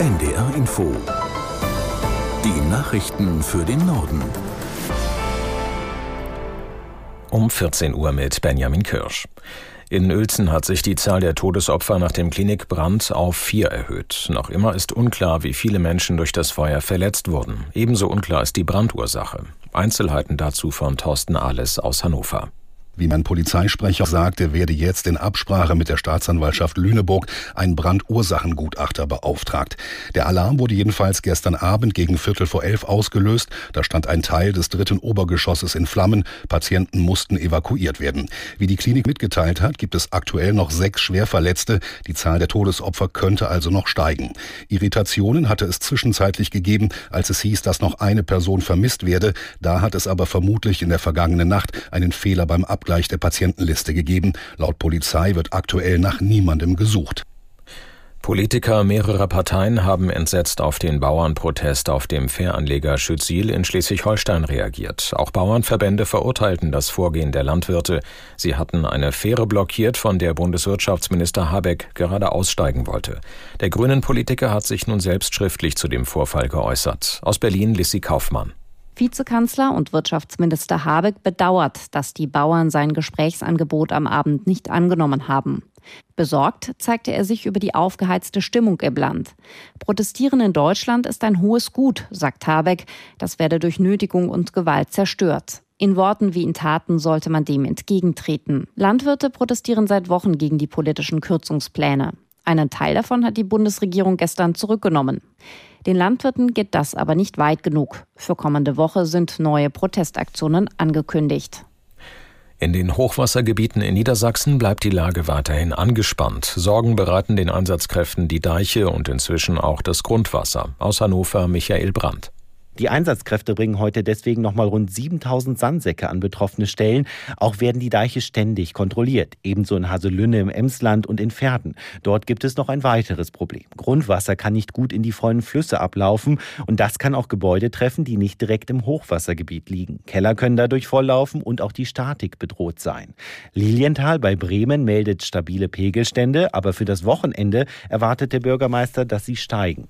NDR Info. Die Nachrichten für den Norden. Um 14 Uhr mit Benjamin Kirsch. In Uelzen hat sich die Zahl der Todesopfer nach dem Klinikbrand auf vier erhöht. Noch immer ist unklar, wie viele Menschen durch das Feuer verletzt wurden. Ebenso unklar ist die Brandursache. Einzelheiten dazu von Thorsten Ahles aus Hannover. Wie mein Polizeisprecher sagte, werde jetzt in Absprache mit der Staatsanwaltschaft Lüneburg ein Brandursachengutachter beauftragt. Der Alarm wurde jedenfalls gestern Abend gegen Viertel vor elf ausgelöst. Da stand ein Teil des dritten Obergeschosses in Flammen. Patienten mussten evakuiert werden. Wie die Klinik mitgeteilt hat, gibt es aktuell noch sechs Schwerverletzte. Die Zahl der Todesopfer könnte also noch steigen. Irritationen hatte es zwischenzeitlich gegeben, als es hieß, dass noch eine Person vermisst werde. Da hat es aber vermutlich in der vergangenen Nacht einen Fehler beim Abgleich Abgleich der Patientenliste gegeben. Laut Polizei wird aktuell nach niemandem gesucht. Politiker mehrerer Parteien haben entsetzt auf den Bauernprotest auf dem Fähranleger Schützil in Schleswig-Holstein reagiert. Auch Bauernverbände verurteilten das Vorgehen der Landwirte. Sie hatten eine Fähre blockiert, von der Bundeswirtschaftsminister Habeck gerade aussteigen wollte. Der grünen Politiker hat sich nun selbst schriftlich zu dem Vorfall geäußert. Aus Berlin Lissy Kaufmann. Vizekanzler und Wirtschaftsminister Habeck bedauert, dass die Bauern sein Gesprächsangebot am Abend nicht angenommen haben. Besorgt zeigte er sich über die aufgeheizte Stimmung im Land. Protestieren in Deutschland ist ein hohes Gut, sagt Habeck. Das werde durch Nötigung und Gewalt zerstört. In Worten wie in Taten sollte man dem entgegentreten. Landwirte protestieren seit Wochen gegen die politischen Kürzungspläne. Einen Teil davon hat die Bundesregierung gestern zurückgenommen. Den Landwirten geht das aber nicht weit genug. Für kommende Woche sind neue Protestaktionen angekündigt. In den Hochwassergebieten in Niedersachsen bleibt die Lage weiterhin angespannt. Sorgen bereiten den Einsatzkräften die Deiche und inzwischen auch das Grundwasser. Aus Hannover Michael Brandt. Die Einsatzkräfte bringen heute deswegen nochmal rund 7000 Sandsäcke an betroffene Stellen. Auch werden die Deiche ständig kontrolliert. Ebenso in Haselünne im Emsland und in Pferden. Dort gibt es noch ein weiteres Problem. Grundwasser kann nicht gut in die vollen Flüsse ablaufen und das kann auch Gebäude treffen, die nicht direkt im Hochwassergebiet liegen. Keller können dadurch volllaufen und auch die Statik bedroht sein. Lilienthal bei Bremen meldet stabile Pegelstände, aber für das Wochenende erwartet der Bürgermeister, dass sie steigen.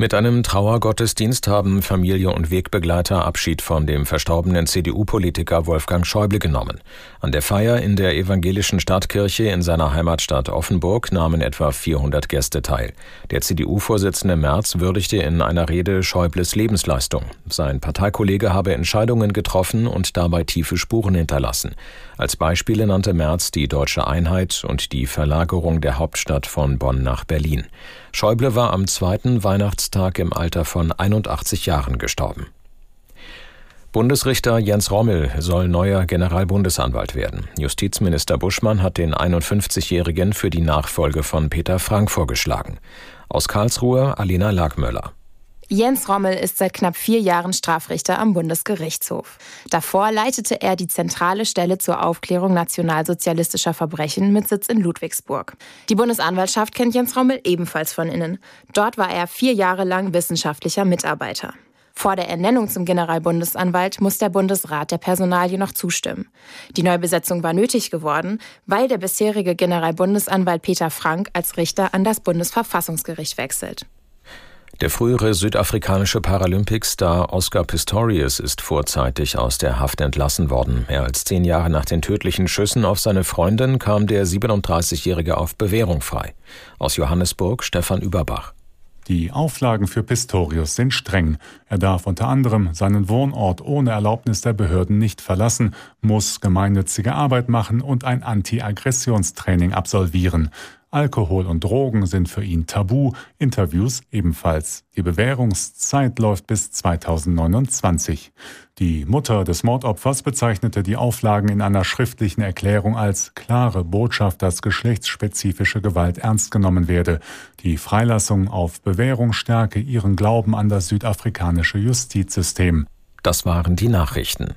Mit einem Trauergottesdienst haben Familie und Wegbegleiter Abschied von dem verstorbenen CDU-Politiker Wolfgang Schäuble genommen. An der Feier in der evangelischen Stadtkirche in seiner Heimatstadt Offenburg nahmen etwa 400 Gäste teil. Der CDU-Vorsitzende Merz würdigte in einer Rede Schäubles Lebensleistung. Sein Parteikollege habe Entscheidungen getroffen und dabei tiefe Spuren hinterlassen. Als Beispiele nannte Merz die deutsche Einheit und die Verlagerung der Hauptstadt von Bonn nach Berlin. Schäuble war am zweiten Weihnachtstag im Alter von 81 Jahren gestorben. Bundesrichter Jens Rommel soll neuer Generalbundesanwalt werden. Justizminister Buschmann hat den 51-Jährigen für die Nachfolge von Peter Frank vorgeschlagen. Aus Karlsruhe Alina Lagmöller. Jens Rommel ist seit knapp vier Jahren Strafrichter am Bundesgerichtshof. Davor leitete er die zentrale Stelle zur Aufklärung nationalsozialistischer Verbrechen mit Sitz in Ludwigsburg. Die Bundesanwaltschaft kennt Jens Rommel ebenfalls von innen. Dort war er vier Jahre lang wissenschaftlicher Mitarbeiter. Vor der Ernennung zum Generalbundesanwalt muss der Bundesrat der Personalie noch zustimmen. Die Neubesetzung war nötig geworden, weil der bisherige Generalbundesanwalt Peter Frank als Richter an das Bundesverfassungsgericht wechselt. Der frühere südafrikanische Paralympicstar Oscar Pistorius ist vorzeitig aus der Haft entlassen worden. Mehr als zehn Jahre nach den tödlichen Schüssen auf seine Freundin kam der 37-Jährige auf Bewährung frei. Aus Johannesburg Stefan Überbach. Die Auflagen für Pistorius sind streng. Er darf unter anderem seinen Wohnort ohne Erlaubnis der Behörden nicht verlassen, muss gemeinnützige Arbeit machen und ein Anti-Aggressionstraining absolvieren. Alkohol und Drogen sind für ihn tabu, Interviews ebenfalls. Die Bewährungszeit läuft bis 2029. Die Mutter des Mordopfers bezeichnete die Auflagen in einer schriftlichen Erklärung als klare Botschaft, dass geschlechtsspezifische Gewalt ernst genommen werde. Die Freilassung auf Bewährung stärke ihren Glauben an das südafrikanische Justizsystem. Das waren die Nachrichten.